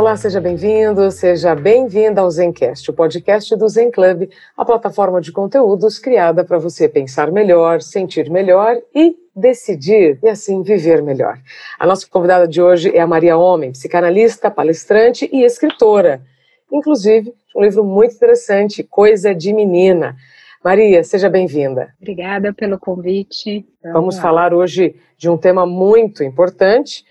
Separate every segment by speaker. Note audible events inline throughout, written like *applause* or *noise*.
Speaker 1: Olá, seja bem-vindo, seja bem-vinda ao Zencast, o podcast do Zen Club, a plataforma de conteúdos criada para você pensar melhor, sentir melhor e decidir e assim viver melhor. A nossa convidada de hoje é a Maria Homem, psicanalista, palestrante e escritora. Inclusive, um livro muito interessante, Coisa de Menina. Maria, seja bem-vinda.
Speaker 2: Obrigada pelo convite.
Speaker 1: Vamos, Vamos falar hoje de um tema muito importante,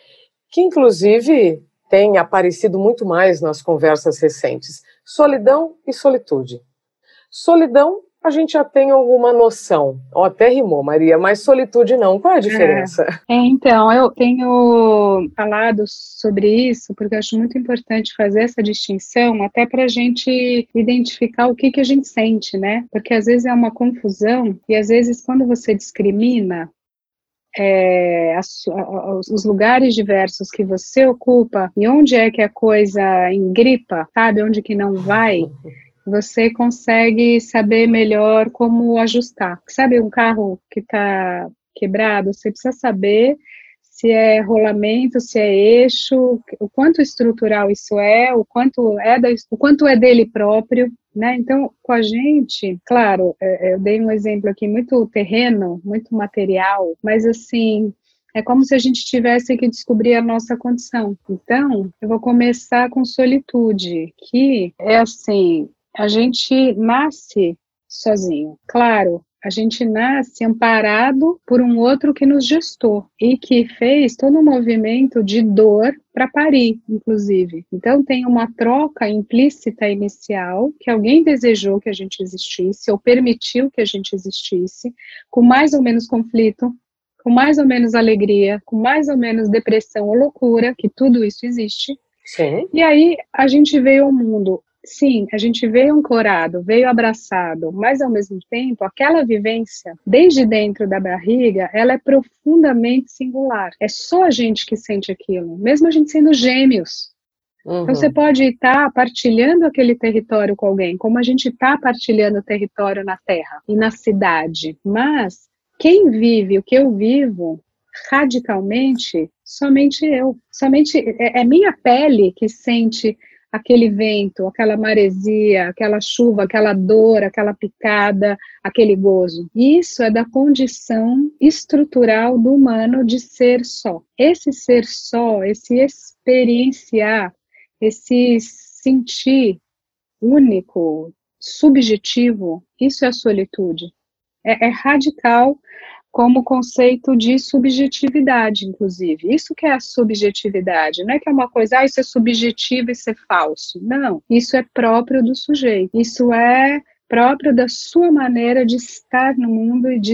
Speaker 1: que inclusive tem aparecido muito mais nas conversas recentes: solidão e solitude. Solidão, a gente já tem alguma noção. Ó, até rimou, Maria, mas solitude não. Qual é a diferença?
Speaker 2: É, é, então, eu tenho falado sobre isso porque eu acho muito importante fazer essa distinção, até para a gente identificar o que, que a gente sente, né? Porque às vezes é uma confusão e às vezes quando você discrimina, é, as, os lugares diversos que você ocupa e onde é que a coisa engripa, sabe? Onde que não vai, você consegue saber melhor como ajustar. Sabe um carro que está quebrado, você precisa saber se é rolamento, se é eixo, o quanto estrutural isso é, o quanto é, da, o quanto é dele próprio, né? Então, com a gente, claro, é, é, eu dei um exemplo aqui muito terreno, muito material, mas assim, é como se a gente tivesse que descobrir a nossa condição. Então, eu vou começar com solitude, que é assim, a gente nasce sozinho. Claro, a gente nasce amparado por um outro que nos gestou e que fez todo um movimento de dor para parir, inclusive. Então tem uma troca implícita inicial que alguém desejou que a gente existisse ou permitiu que a gente existisse, com mais ou menos conflito, com mais ou menos alegria, com mais ou menos depressão ou loucura, que tudo isso existe.
Speaker 1: Sim.
Speaker 2: E aí a gente veio ao mundo Sim, a gente veio ancorado, veio abraçado, mas ao mesmo tempo, aquela vivência, desde dentro da barriga, ela é profundamente singular. É só a gente que sente aquilo, mesmo a gente sendo gêmeos. Uhum. Então você pode estar partilhando aquele território com alguém, como a gente está partilhando o território na terra e na cidade. Mas quem vive o que eu vivo radicalmente, somente eu. Somente é, é minha pele que sente aquele vento, aquela maresia, aquela chuva, aquela dor, aquela picada, aquele gozo. Isso é da condição estrutural do humano de ser só. Esse ser só, esse experienciar, esse sentir único, subjetivo, isso é a solitude. É, é radical como conceito de subjetividade, inclusive. Isso que é a subjetividade, não é que é uma coisa, ah, isso é subjetivo e isso é falso. Não, isso é próprio do sujeito. Isso é próprio da sua maneira de estar no mundo e de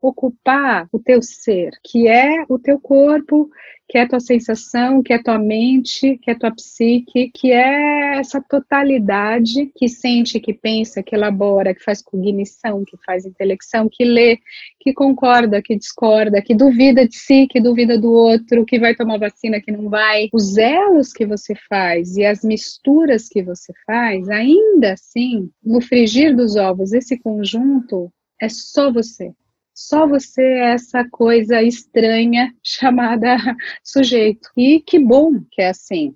Speaker 2: ocupar o teu ser, que é o teu corpo, que é tua sensação, que é tua mente, que é tua psique, que é essa totalidade que sente, que pensa, que elabora, que faz cognição, que faz intelecção, que lê, que concorda, que discorda, que duvida de si, que duvida do outro, que vai tomar vacina, que não vai. Os elos que você faz e as misturas que você faz, ainda assim, no frigir dos ovos, esse conjunto é só você. Só você é essa coisa estranha *laughs* chamada sujeito. E que bom que é assim.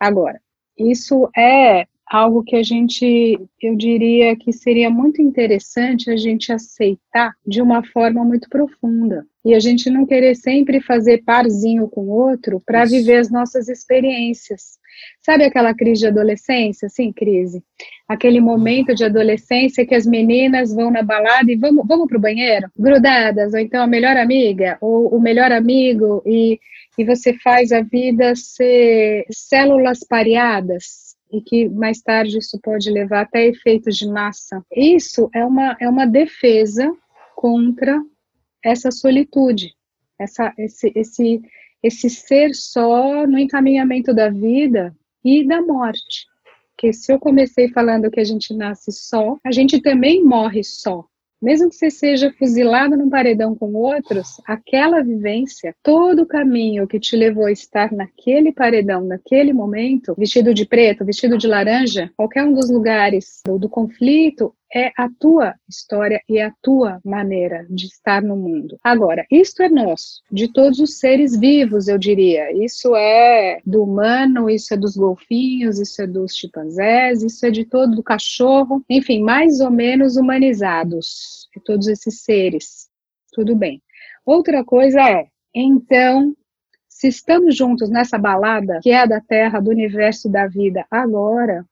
Speaker 2: Agora, isso é algo que a gente, eu diria que seria muito interessante a gente aceitar de uma forma muito profunda. E a gente não querer sempre fazer parzinho com o outro para viver as nossas experiências. Sabe aquela crise de adolescência? Sim, crise. Aquele momento de adolescência que as meninas vão na balada e vamos, vamos para o banheiro, grudadas, ou então a melhor amiga, ou o melhor amigo, e, e você faz a vida ser células pareadas, e que mais tarde isso pode levar até efeitos de massa. Isso é uma, é uma defesa contra essa solitude, essa, esse, esse, esse ser só no encaminhamento da vida e da morte. Porque se eu comecei falando que a gente nasce só, a gente também morre só. Mesmo que você seja fuzilado num paredão com outros, aquela vivência, todo o caminho que te levou a estar naquele paredão, naquele momento, vestido de preto, vestido de laranja, qualquer um dos lugares do, do conflito, é a tua história e a tua maneira de estar no mundo. Agora, isto é nosso, de todos os seres vivos, eu diria. Isso é do humano, isso é dos golfinhos, isso é dos chimpanzés, isso é de todo o cachorro, enfim, mais ou menos humanizados, de todos esses seres. Tudo bem. Outra coisa é, então, se estamos juntos nessa balada que é da Terra, do universo da vida agora,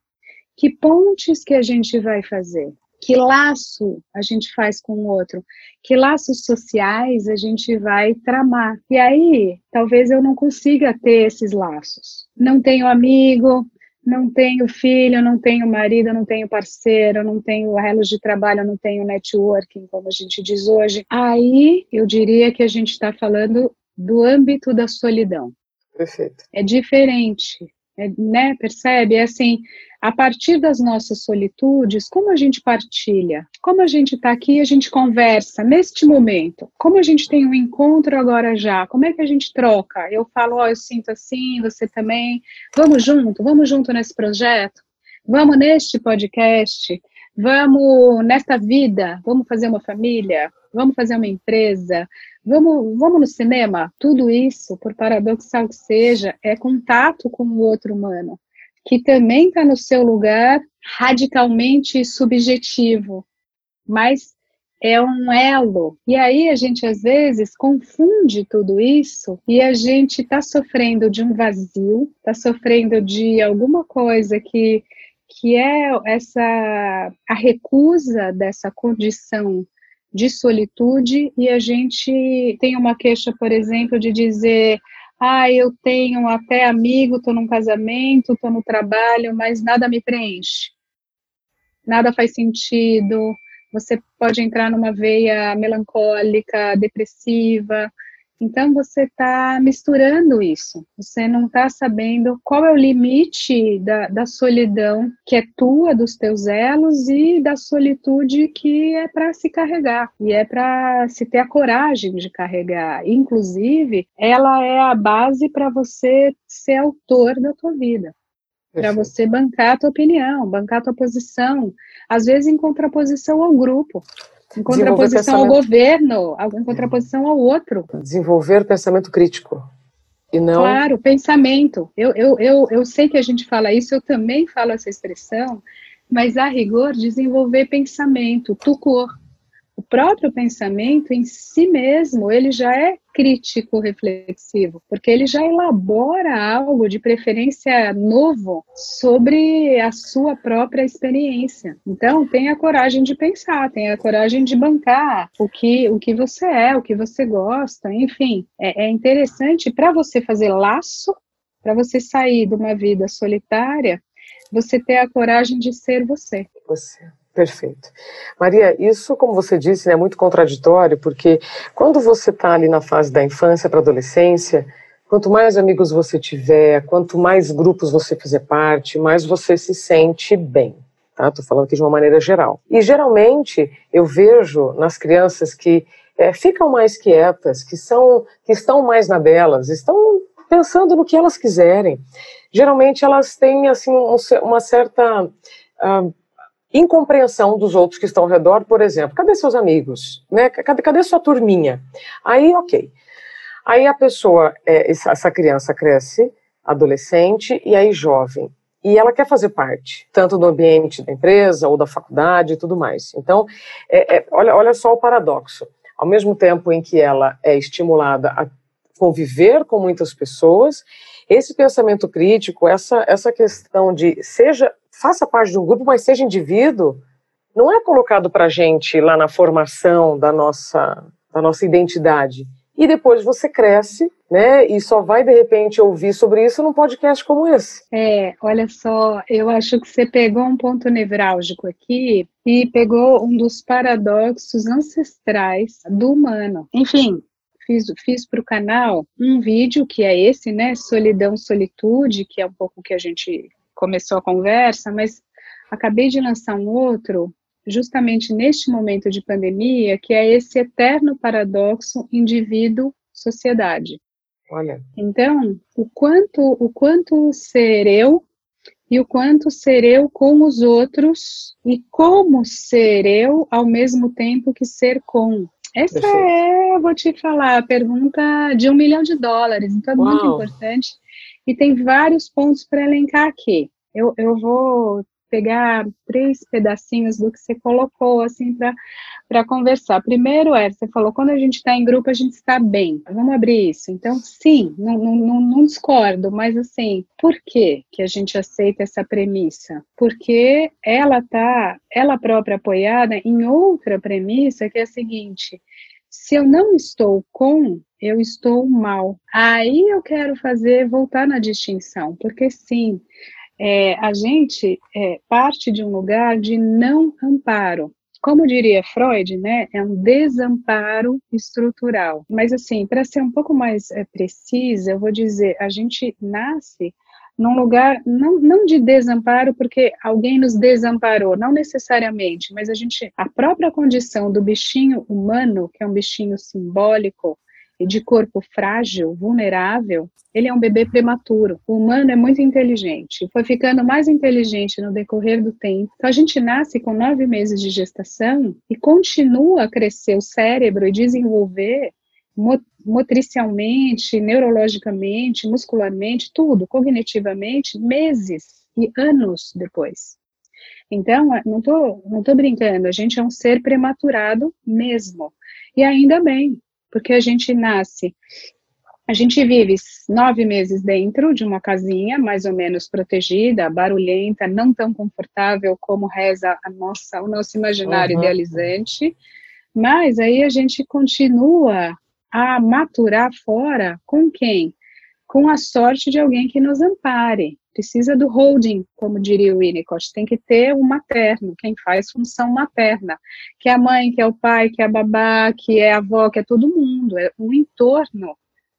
Speaker 2: que pontes que a gente vai fazer? Que laço a gente faz com o outro, que laços sociais a gente vai tramar. E aí, talvez eu não consiga ter esses laços. Não tenho amigo, não tenho filho, não tenho marido, não tenho parceiro, não tenho relos de trabalho, não tenho networking, como a gente diz hoje. Aí eu diria que a gente está falando do âmbito da solidão.
Speaker 1: Perfeito.
Speaker 2: É diferente. É, né, percebe? É assim, a partir das nossas solitudes, como a gente partilha, como a gente está aqui, a gente conversa neste momento, como a gente tem um encontro agora já, como é que a gente troca? Eu falo, oh, eu sinto assim, você também, vamos junto, vamos junto nesse projeto, vamos neste podcast, vamos nesta vida, vamos fazer uma família, vamos fazer uma empresa, vamos, vamos no cinema. Tudo isso, por paradoxal que seja, é contato com o outro humano, que também está no seu lugar radicalmente subjetivo, mas é um elo. E aí a gente às vezes confunde tudo isso e a gente está sofrendo de um vazio, está sofrendo de alguma coisa que que é essa a recusa dessa condição de solitude e a gente tem uma queixa, por exemplo, de dizer ah, eu tenho até amigo, estou num casamento, estou no trabalho, mas nada me preenche. Nada faz sentido. Você pode entrar numa veia melancólica, depressiva, então você está misturando isso. Você não está sabendo qual é o limite da, da solidão que é tua, dos teus elos, e da solitude que é para se carregar e é para se ter a coragem de carregar. Inclusive, ela é a base para você ser autor da tua vida. Para você bancar a tua opinião, bancar a tua posição, às vezes em contraposição ao grupo. Em contraposição ao governo, em contraposição ao outro.
Speaker 1: Desenvolver pensamento crítico. E não...
Speaker 2: Claro, pensamento. Eu, eu, eu, eu sei que a gente fala isso, eu também falo essa expressão, mas a rigor, desenvolver pensamento, tucor o próprio pensamento em si mesmo, ele já é crítico reflexivo, porque ele já elabora algo de preferência novo sobre a sua própria experiência. Então, tenha coragem de pensar, tenha coragem de bancar o que, o que você é, o que você gosta, enfim. É, é interessante para você fazer laço, para você sair de uma vida solitária, você ter a coragem de ser você.
Speaker 1: Você. Perfeito. Maria, isso, como você disse, né, é muito contraditório, porque quando você está ali na fase da infância para adolescência, quanto mais amigos você tiver, quanto mais grupos você fizer parte, mais você se sente bem. Tá? Estou falando aqui de uma maneira geral. E geralmente eu vejo nas crianças que é, ficam mais quietas, que são, que estão mais na delas, estão pensando no que elas quiserem. Geralmente elas têm assim um, uma certa uh, incompreensão dos outros que estão ao redor, por exemplo, cadê seus amigos? Né? Cadê, cadê sua turminha? Aí, ok. Aí a pessoa, é, essa criança cresce, adolescente e aí jovem. E ela quer fazer parte, tanto do ambiente da empresa ou da faculdade e tudo mais. Então, é, é, olha, olha só o paradoxo. Ao mesmo tempo em que ela é estimulada a conviver com muitas pessoas, esse pensamento crítico, essa, essa questão de seja faça parte de um grupo, mas seja indivíduo, não é colocado para gente lá na formação da nossa, da nossa identidade. E depois você cresce, né? E só vai de repente ouvir sobre isso num podcast como esse.
Speaker 2: É, olha só, eu acho que você pegou um ponto nevrálgico aqui e pegou um dos paradoxos ancestrais do humano. Enfim, fiz, fiz para o canal um vídeo que é esse, né? Solidão, solitude, que é um pouco que a gente começou a conversa, mas acabei de lançar um outro justamente neste momento de pandemia, que é esse eterno paradoxo indivíduo-sociedade.
Speaker 1: Olha.
Speaker 2: Então, o quanto, o quanto ser eu e o quanto ser eu com os outros e como ser eu ao mesmo tempo que ser com. Essa Perfeito. é, eu vou te falar, a pergunta de um milhão de dólares, então é Uau. muito importante. E tem vários pontos para elencar aqui. Eu, eu vou pegar três pedacinhos do que você colocou, assim, para conversar. Primeiro é, você falou, quando a gente está em grupo, a gente está bem. Vamos abrir isso. Então, sim, não, não, não discordo, mas assim, por que que a gente aceita essa premissa? Porque ela tá, ela própria apoiada em outra premissa, que é a seguinte, se eu não estou com, eu estou mal. Aí eu quero fazer, voltar na distinção, porque sim, é, a gente é, parte de um lugar de não amparo. Como diria Freud, né, é um desamparo estrutural. Mas, assim, para ser um pouco mais é, precisa, eu vou dizer: a gente nasce num lugar não, não de desamparo porque alguém nos desamparou, não necessariamente, mas a gente, a própria condição do bichinho humano, que é um bichinho simbólico, e de corpo frágil, vulnerável, ele é um bebê prematuro. O humano é muito inteligente, foi ficando mais inteligente no decorrer do tempo. Então, a gente nasce com nove meses de gestação e continua a crescer o cérebro e desenvolver motricialmente, neurologicamente, muscularmente, tudo, cognitivamente, meses e anos depois. Então, não estou não tô brincando, a gente é um ser prematurado mesmo. E ainda bem, porque a gente nasce, a gente vive nove meses dentro de uma casinha, mais ou menos protegida, barulhenta, não tão confortável como reza a nossa, o nosso imaginário uhum. idealizante, mas aí a gente continua a maturar fora com quem? Com a sorte de alguém que nos ampare, precisa do holding, como diria o Winnicott, tem que ter um materno, quem faz função materna, que é a mãe, que é o pai, que é a babá, que é a avó, que é todo mundo, é um entorno,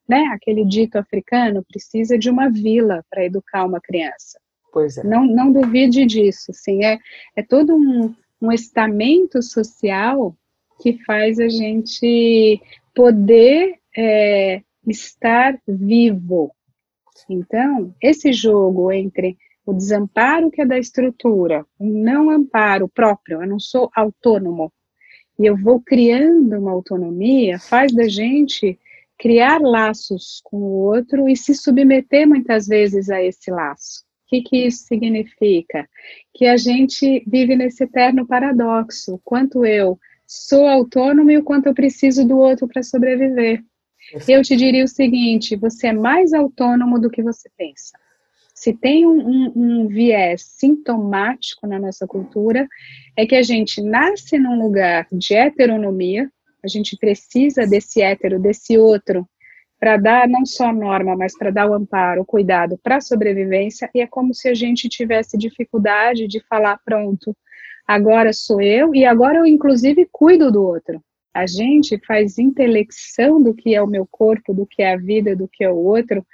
Speaker 2: né? Aquele dito africano precisa de uma vila para educar uma criança.
Speaker 1: Pois é.
Speaker 2: Não, não duvide disso, sim, é, é todo um, um estamento social que faz a gente poder é, estar vivo, então, esse jogo entre o desamparo que é da estrutura, o não amparo próprio, eu não sou autônomo, e eu vou criando uma autonomia, faz da gente criar laços com o outro e se submeter muitas vezes a esse laço. O que, que isso significa? Que a gente vive nesse eterno paradoxo, quanto eu sou autônomo e o quanto eu preciso do outro para sobreviver. Eu te diria o seguinte: você é mais autônomo do que você pensa. Se tem um, um, um, viés sintomático na nossa cultura, é que a gente nasce num lugar de heteronomia, a gente precisa desse hétero, desse outro, para dar não só a norma, mas para dar o amparo, o cuidado para a sobrevivência, e é como se a gente tivesse dificuldade de falar: pronto, agora sou eu, e agora eu, inclusive, cuido do outro a gente faz intelecção do que é o meu corpo, do que é a vida, do que é o outro,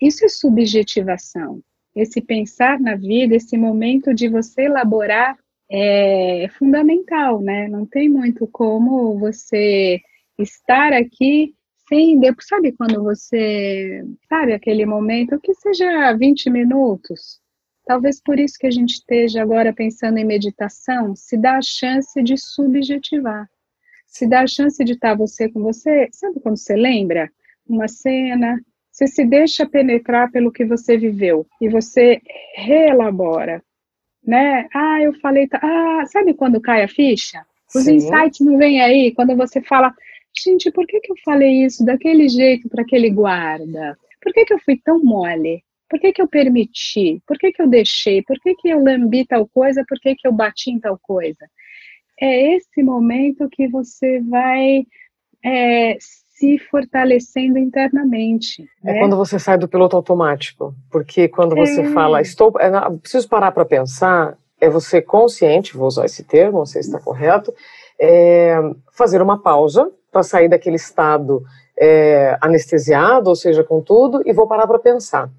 Speaker 2: isso é subjetivação. Esse pensar na vida, esse momento de você elaborar é fundamental, né? Não tem muito como você estar aqui sem, sabe quando você, sabe aquele momento que seja 20 minutos, Talvez por isso que a gente esteja agora pensando em meditação, se dá a chance de subjetivar se dá a chance de estar você com você, sabe quando você lembra uma cena, você se deixa penetrar pelo que você viveu e você reelabora, né? Ah, eu falei, ah, sabe quando cai a ficha? Os Sim. insights não vêm aí quando você fala, gente, por que, que eu falei isso daquele jeito para aquele guarda? Por que, que eu fui tão mole? Por que, que eu permiti? Por que, que eu deixei? Por que, que eu lambi tal coisa? Por que, que eu bati em tal coisa? é esse momento que você vai é, se fortalecendo internamente.
Speaker 1: É né? quando você sai do piloto automático, porque quando você é. fala, estou, é, preciso parar para pensar, é você consciente, vou usar esse termo, não sei se está correto, é, fazer uma pausa para sair daquele estado é, anestesiado, ou seja, com tudo, e vou parar para pensar.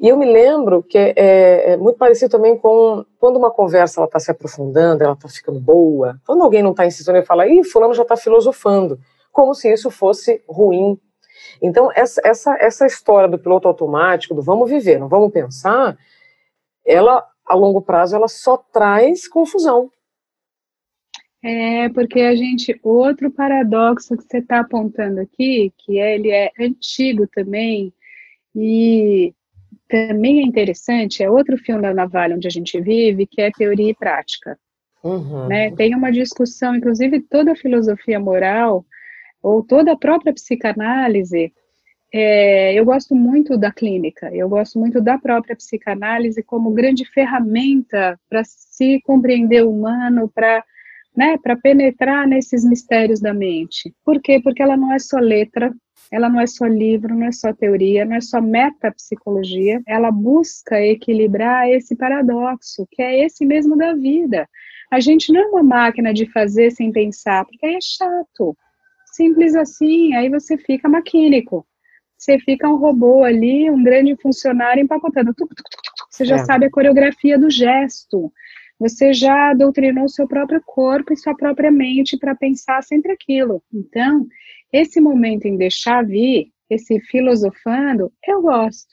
Speaker 1: E eu me lembro que é, é, é muito parecido também com quando uma conversa está se aprofundando, ela está ficando boa, quando alguém não está insistindo e fala, ih, fulano já está filosofando, como se isso fosse ruim. Então, essa, essa, essa história do piloto automático, do vamos viver, não vamos pensar, ela, a longo prazo, ela só traz confusão.
Speaker 2: É, porque a gente, outro paradoxo que você está apontando aqui, que ele é antigo também, e também é interessante, é outro filme da navalha onde a gente vive, que é teoria e prática. Uhum. Né? Tem uma discussão, inclusive toda a filosofia moral, ou toda a própria psicanálise, é, eu gosto muito da clínica, eu gosto muito da própria psicanálise como grande ferramenta para se compreender o humano, para né, para penetrar nesses mistérios da mente. Por quê? Porque ela não é só letra, ela não é só livro, não é só teoria, não é só metapsicologia, ela busca equilibrar esse paradoxo, que é esse mesmo da vida. A gente não é uma máquina de fazer sem pensar, porque aí é chato. Simples assim, aí você fica maquínico. Você fica um robô ali, um grande funcionário empacotando. Você já é. sabe a coreografia do gesto você já doutrinou seu próprio corpo e sua própria mente para pensar sempre aquilo. Então, esse momento em deixar vir, esse filosofando, eu gosto.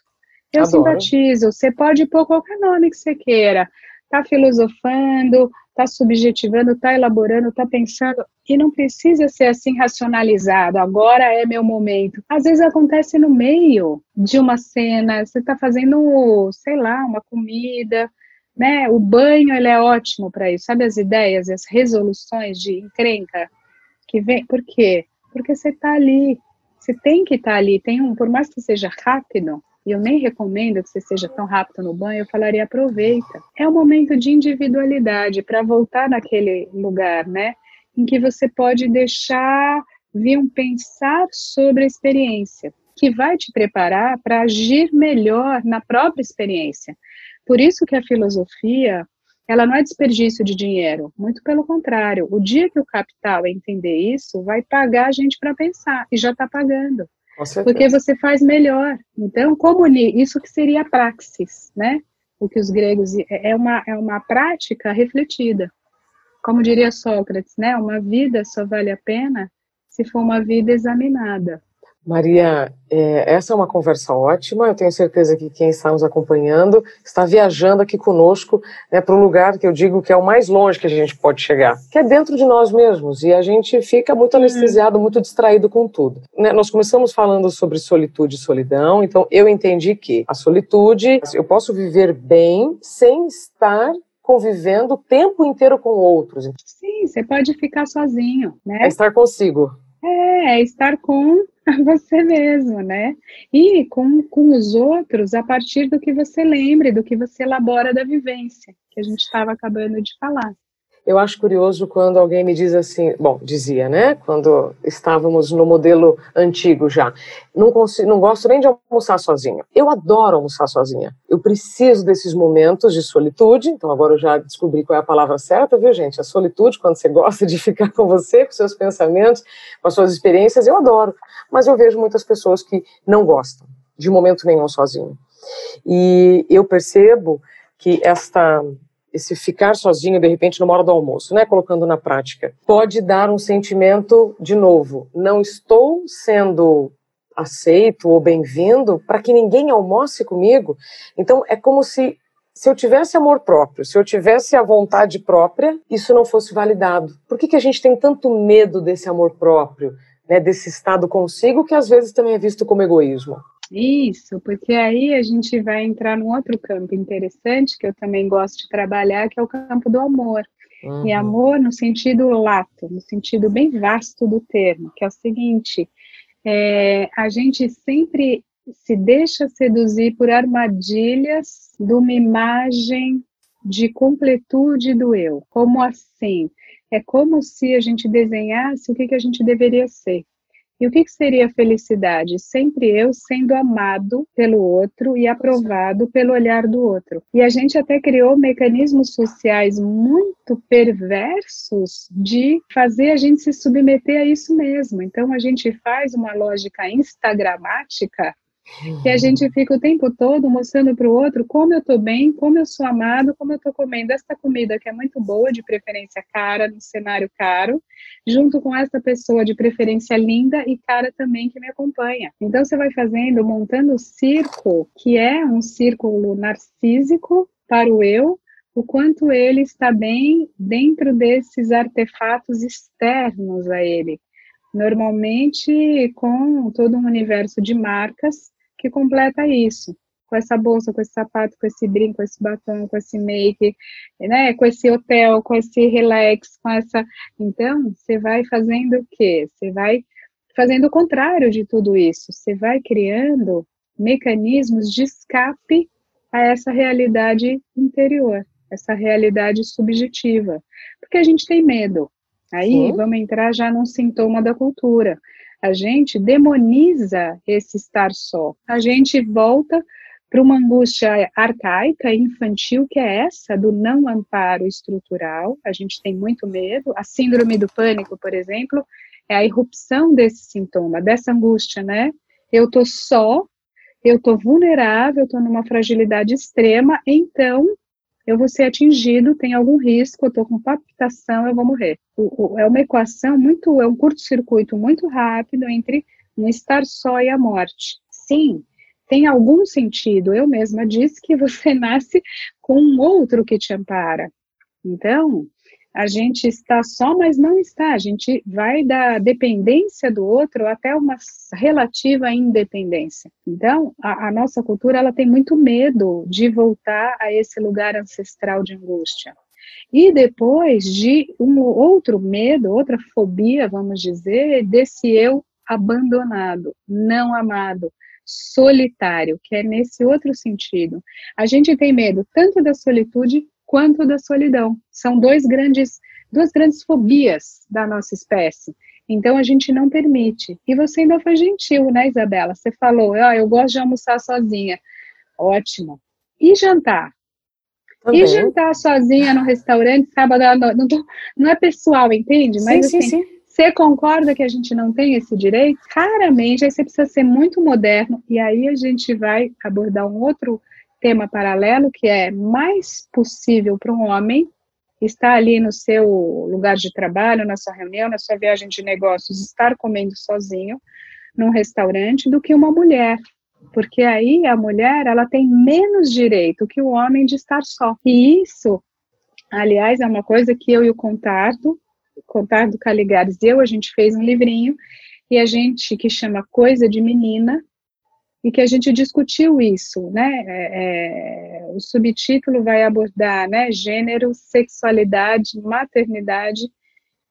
Speaker 2: Eu Adoro. simpatizo. Você pode pôr qualquer nome que você queira. Tá filosofando, tá subjetivando, tá elaborando, tá pensando. E não precisa ser assim racionalizado. Agora é meu momento. Às vezes acontece no meio de uma cena. Você tá fazendo, sei lá, uma comida né? O banho ele é ótimo para isso. Sabe as ideias, as resoluções de encrenca que vem? Por quê? Porque você está ali. Você tem que estar tá ali. Tem um, por mais que seja rápido, e eu nem recomendo que você seja tão rápido no banho, eu falaria aproveita. É um momento de individualidade para voltar naquele lugar, né? Em que você pode deixar vir um pensar sobre a experiência, que vai te preparar para agir melhor na própria experiência. Por isso que a filosofia, ela não é desperdício de dinheiro, muito pelo contrário. O dia que o capital entender isso, vai pagar a gente para pensar, e já está pagando. Porque você faz melhor. Então, comunir, isso que seria a praxis, né? O que os gregos é, é uma é uma prática refletida. Como diria Sócrates, né? Uma vida só vale a pena se for uma vida examinada.
Speaker 1: Maria, é, essa é uma conversa ótima. Eu tenho certeza que quem está nos acompanhando está viajando aqui conosco né, para um lugar que eu digo que é o mais longe que a gente pode chegar, que é dentro de nós mesmos. E a gente fica muito uhum. anestesiado, muito distraído com tudo. Né, nós começamos falando sobre solitude e solidão, então eu entendi que a solitude, eu posso viver bem sem estar convivendo o tempo inteiro com outros.
Speaker 2: Sim, você pode ficar sozinho, né?
Speaker 1: É estar consigo.
Speaker 2: É, estar com *laughs* você mesmo, né? E com, com os outros a partir do que você lembre, do que você elabora da vivência, que a gente estava acabando de falar.
Speaker 1: Eu acho curioso quando alguém me diz assim, bom, dizia, né, quando estávamos no modelo antigo já, não, consigo, não gosto nem de almoçar sozinha. Eu adoro almoçar sozinha. Eu preciso desses momentos de solitude, então agora eu já descobri qual é a palavra certa, viu, gente? A solitude, quando você gosta de ficar com você, com seus pensamentos, com as suas experiências, eu adoro. Mas eu vejo muitas pessoas que não gostam de momento nenhum sozinho. E eu percebo que esta esse ficar sozinho de repente numa hora do almoço, né, colocando na prática, pode dar um sentimento de novo, não estou sendo aceito ou bem-vindo para que ninguém almoce comigo. Então é como se se eu tivesse amor próprio, se eu tivesse a vontade própria, isso não fosse validado. Por que, que a gente tem tanto medo desse amor próprio, né, desse estado consigo, que às vezes também é visto como egoísmo?
Speaker 2: Isso, porque aí a gente vai entrar num outro campo interessante que eu também gosto de trabalhar, que é o campo do amor. Uhum. E amor no sentido lato, no sentido bem vasto do termo, que é o seguinte: é, a gente sempre se deixa seduzir por armadilhas de uma imagem de completude do eu. Como assim? É como se a gente desenhasse o que, que a gente deveria ser. E o que, que seria felicidade? Sempre eu sendo amado pelo outro e aprovado pelo olhar do outro. E a gente até criou mecanismos sociais muito perversos de fazer a gente se submeter a isso mesmo. Então a gente faz uma lógica instagramática que a gente fica o tempo todo mostrando para o outro como eu estou bem, como eu sou amado, como eu estou comendo esta comida que é muito boa, de preferência cara, no cenário caro, junto com essa pessoa de preferência linda e cara também que me acompanha. Então você vai fazendo, montando o circo, que é um círculo narcísico para o eu, o quanto ele está bem dentro desses artefatos externos a ele. Normalmente com todo um universo de marcas que completa isso. Com essa bolsa, com esse sapato, com esse brinco, com esse batom, com esse make, né? Com esse hotel, com esse relax, com essa. Então, você vai fazendo o quê? Você vai fazendo o contrário de tudo isso. Você vai criando mecanismos de escape a essa realidade interior, essa realidade subjetiva. Porque a gente tem medo. Aí Sim. vamos entrar já num sintoma da cultura a gente demoniza esse estar só. A gente volta para uma angústia arcaica, infantil, que é essa do não amparo estrutural. A gente tem muito medo. A síndrome do pânico, por exemplo, é a irrupção desse sintoma, dessa angústia, né? Eu tô só, eu tô vulnerável, eu tô numa fragilidade extrema, então eu vou ser atingido, tem algum risco, eu estou com palpitação, eu vou morrer. O, o, é uma equação muito, é um curto-circuito muito rápido entre um estar só e a morte. Sim, tem algum sentido. Eu mesma disse que você *laughs* nasce com um outro que te ampara. Então, a gente está só, mas não está. A gente vai da dependência do outro até uma relativa independência. Então, a, a, nossa cultura ela tem muito medo de voltar a esse lugar ancestral de angústia. E depois de um outro medo, outra fobia, vamos dizer, desse eu abandonado, não amado, solitário, que é nesse outro sentido. A gente tem medo tanto da solitude quanto da solidão. São dois grandes, duas grandes fobias da nossa espécie. Então a gente não permite. E você ainda foi gentil, né, Isabela? Você falou, oh, eu gosto de almoçar sozinha. Ótimo. E jantar? Também. E jantar sozinha no restaurante, sábado à noite? Não, tô, não é pessoal, entende? Mas sim, assim, sim, sim. Você concorda que a gente não tem esse direito? Claramente, aí você precisa ser muito moderno, e aí a gente vai abordar um outro tema paralelo, que é mais possível para um homem estar ali no seu lugar de trabalho, na sua reunião, na sua viagem de negócios, estar comendo sozinho num restaurante do que uma mulher. Porque aí a mulher, ela tem menos direito que o homem de estar só. E isso, aliás, é uma coisa que eu e o Contardo, Contardo Caligares e eu, a gente fez um livrinho e a gente, que chama Coisa de Menina, e que a gente discutiu isso, né? É, é, o subtítulo vai abordar, né? Gênero, sexualidade, maternidade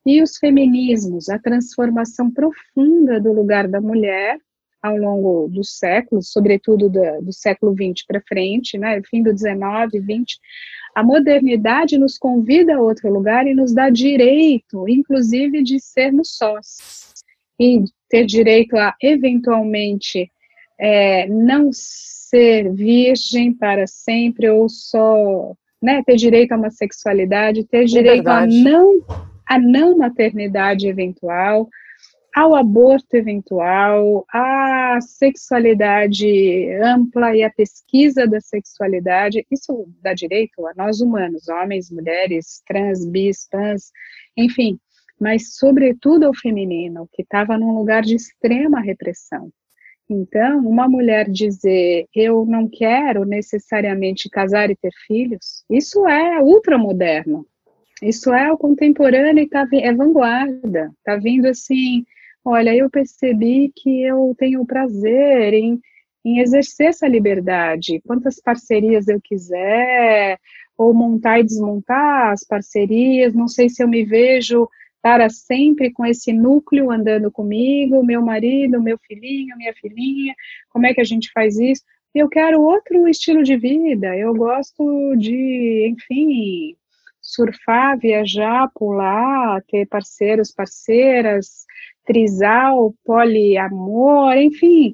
Speaker 2: e os feminismos, a transformação profunda do lugar da mulher ao longo dos séculos, sobretudo do, do século XX para frente, né? Fim do XIX, XX. A modernidade nos convida a outro lugar e nos dá direito, inclusive, de sermos sós e ter direito a eventualmente é, não ser virgem para sempre ou só né, ter direito a uma sexualidade, ter direito a não, a não maternidade eventual, ao aborto eventual, à sexualidade ampla e a pesquisa da sexualidade, isso dá direito a nós humanos, homens, mulheres, trans, bis, pans, enfim, mas sobretudo ao feminino, que estava num lugar de extrema repressão. Então, uma mulher dizer eu não quero necessariamente casar e ter filhos, isso é ultramoderno. Isso é o contemporâneo e tá, é vanguarda. Está vindo assim, olha, eu percebi que eu tenho prazer em, em exercer essa liberdade. Quantas parcerias eu quiser, ou montar e desmontar as parcerias, não sei se eu me vejo para sempre com esse núcleo andando comigo, meu marido, meu filhinho, minha filhinha, como é que a gente faz isso? Eu quero outro estilo de vida, eu gosto de, enfim, surfar, viajar, pular, ter parceiros, parceiras, trisal, poliamor, enfim,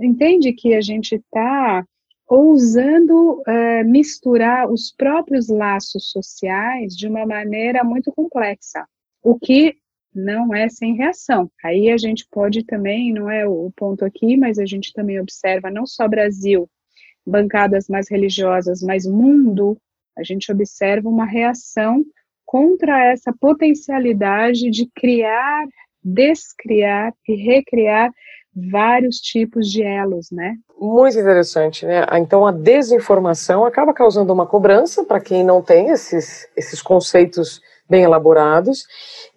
Speaker 2: entende que a gente está ousando uh, misturar os próprios laços sociais de uma maneira muito complexa, o que não é sem reação. Aí a gente pode também, não é o ponto aqui, mas a gente também observa não só Brasil, bancadas mais religiosas, mas mundo, a gente observa uma reação contra essa potencialidade de criar, descriar e recriar vários tipos de elos, né?
Speaker 1: Muito interessante, né? Então a desinformação acaba causando uma cobrança para quem não tem esses, esses conceitos bem elaborados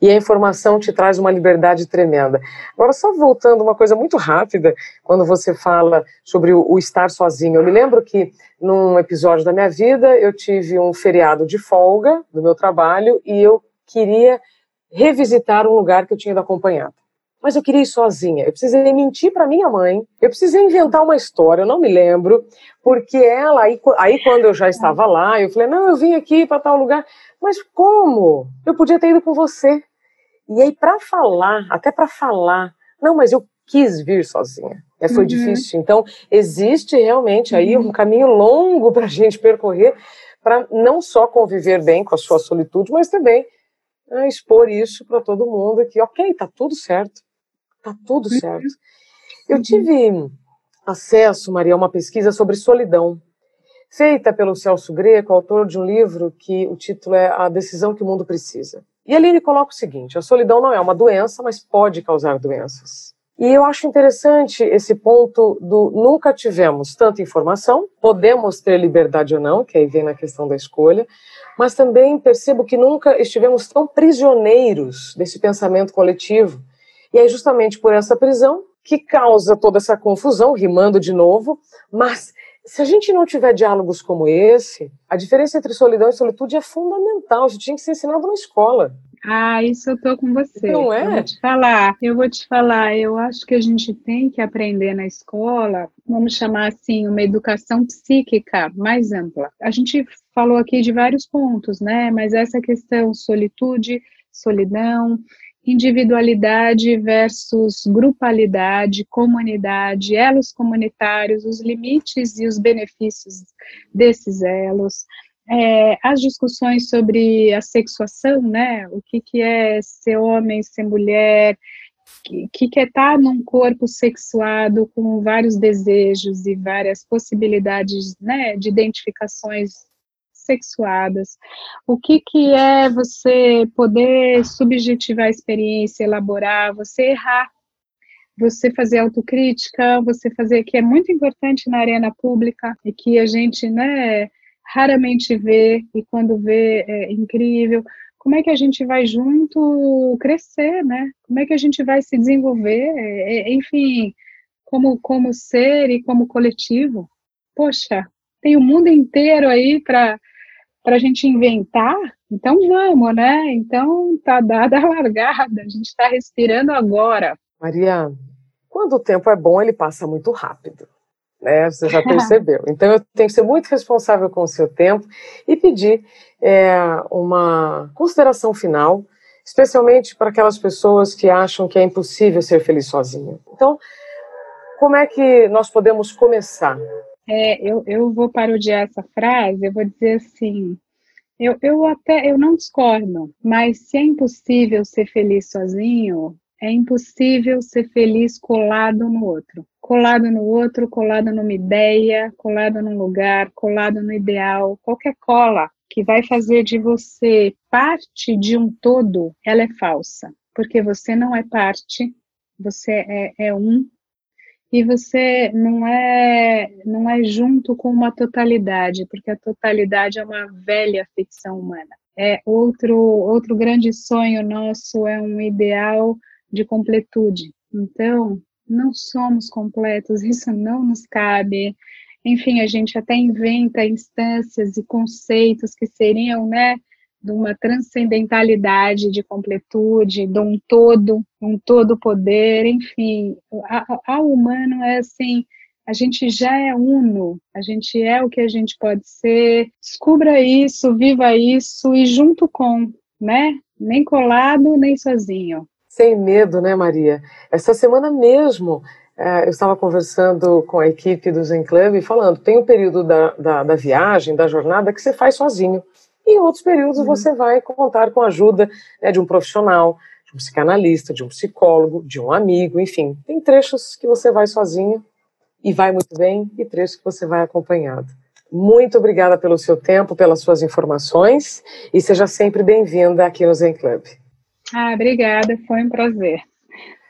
Speaker 1: e a informação te traz uma liberdade tremenda. Agora, só voltando uma coisa muito rápida, quando você fala sobre o, o, estar sozinho, eu me lembro que num episódio da minha vida eu tive um feriado de folga do meu trabalho e eu queria revisitar um lugar que eu tinha ido acompanhado mas eu queria ir sozinha. Eu precisei mentir para minha mãe, eu precisei inventar uma história, eu não me lembro, porque ela, aí, aí quando eu já estava lá, eu falei: não, eu vim aqui para tal lugar, mas como? Eu podia ter ido com você. E aí, para falar, até para falar, não, mas eu quis vir sozinha. É, foi uhum. difícil. Então, existe realmente aí uhum. um caminho longo *laughs* para a gente percorrer para não só conviver bem com a sua solitude, mas também né, expor isso para todo mundo que, ok, tá tudo certo. Tá tudo uhum. certo. Eu tive acesso, Maria, a uma pesquisa sobre solidão, feita pelo Celso Greco, autor de um livro que o título é A Decisão que o Mundo Precisa. E ali ele coloca o seguinte: a solidão não é uma doença, mas pode causar doenças. E eu acho interessante esse ponto do nunca tivemos tanta informação, podemos ter liberdade ou não, que aí vem na questão da escolha, mas também percebo que nunca estivemos tão prisioneiros desse pensamento coletivo e é justamente por essa prisão que causa toda essa confusão, rimando de novo, mas se a gente não tiver diálogos como esse, a diferença entre solidão e solitude é fundamental. Isso tinha que ser ensinado na escola.
Speaker 2: Ah, isso eu tô com você.
Speaker 1: Não é?
Speaker 2: Eu vou te falar, eu vou te falar, eu acho que a gente tem que aprender na escola, vamos chamar assim, uma educação psíquica mais ampla. A gente falou aqui de vários pontos, né? Mas essa questão solitude, solidão, individualidade versus grupalidade, comunidade, elos comunitários, os limites e os benefícios desses elos, é, as discussões sobre a sexuação, né? O que, que é ser homem, ser mulher, o que, que é estar num corpo sexuado com vários desejos e várias possibilidades né, de identificações sexuadas, o que, que é você poder subjetivar a experiência, elaborar, você errar, você fazer autocrítica, você fazer, que é muito importante na arena pública e que a gente, né, raramente vê, e quando vê é incrível, como é que a gente vai junto crescer, né? Como é que a gente vai se desenvolver, é, é enfim, como, como ser e como coletivo. Poxa, tem o mundo inteiro aí para para a gente inventar, então vamos, né? Então tá dada a *laughs* largada, a gente está respirando agora.
Speaker 1: Maria, quando o tempo é bom, ele passa muito rápido. Né, você já *laughs* percebeu. Então eu tenho que ser muito responsável com o seu tempo e pedir é, uma consideração final, especialmente para aquelas pessoas que acham que é impossível ser feliz sozinho. Então, como é que nós podemos começar
Speaker 2: é, eu, eu vou parodiar essa frase, eu vou dizer assim, eu, eu até eu não discordo, mas se é impossível ser feliz sozinho, é impossível ser feliz colado no outro. Colado no outro, colado numa ideia, colado num lugar, colado no ideal, qualquer cola que vai fazer de você parte de um todo, ela é falsa, porque você não é parte, você é, é um e você não é não é junto com uma totalidade, porque a totalidade é uma velha ficção humana. É outro outro grande sonho nosso é um ideal de completude. Então, não somos completos, isso não nos cabe. Enfim, a gente até inventa instâncias e conceitos que seriam, né, de uma transcendentalidade de completude, de um todo, um todo poder, enfim, ao humano é assim, a gente já é uno, a gente é o que a gente pode ser, descubra isso, viva isso e junto com, né? Nem colado, nem sozinho.
Speaker 1: Sem medo, né, Maria? Essa semana mesmo é, eu estava conversando com a equipe do Zen Club e falando, tem um período da, da, da viagem, da jornada, que você faz sozinho. E em outros períodos uhum. você vai contar com a ajuda né, de um profissional, de um psicanalista, de um psicólogo, de um amigo, enfim. Tem trechos que você vai sozinho e vai muito bem, e trechos que você vai acompanhado. Muito obrigada pelo seu tempo, pelas suas informações, e seja sempre bem-vinda aqui no Zen Club.
Speaker 2: Ah, obrigada, foi um prazer.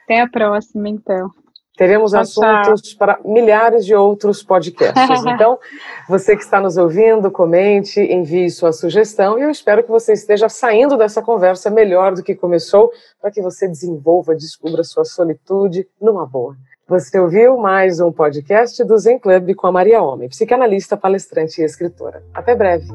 Speaker 2: Até a próxima, então.
Speaker 1: Teremos tchau, assuntos para milhares de outros podcasts. *laughs* Então, você que está nos ouvindo, comente, envie sua sugestão e eu espero que você esteja saindo dessa conversa melhor do que começou, para que você desenvolva, descubra sua solitude numa boa. Você ouviu mais um podcast do Zen Club com a Maria Homem, psicanalista, palestrante e escritora. Até breve.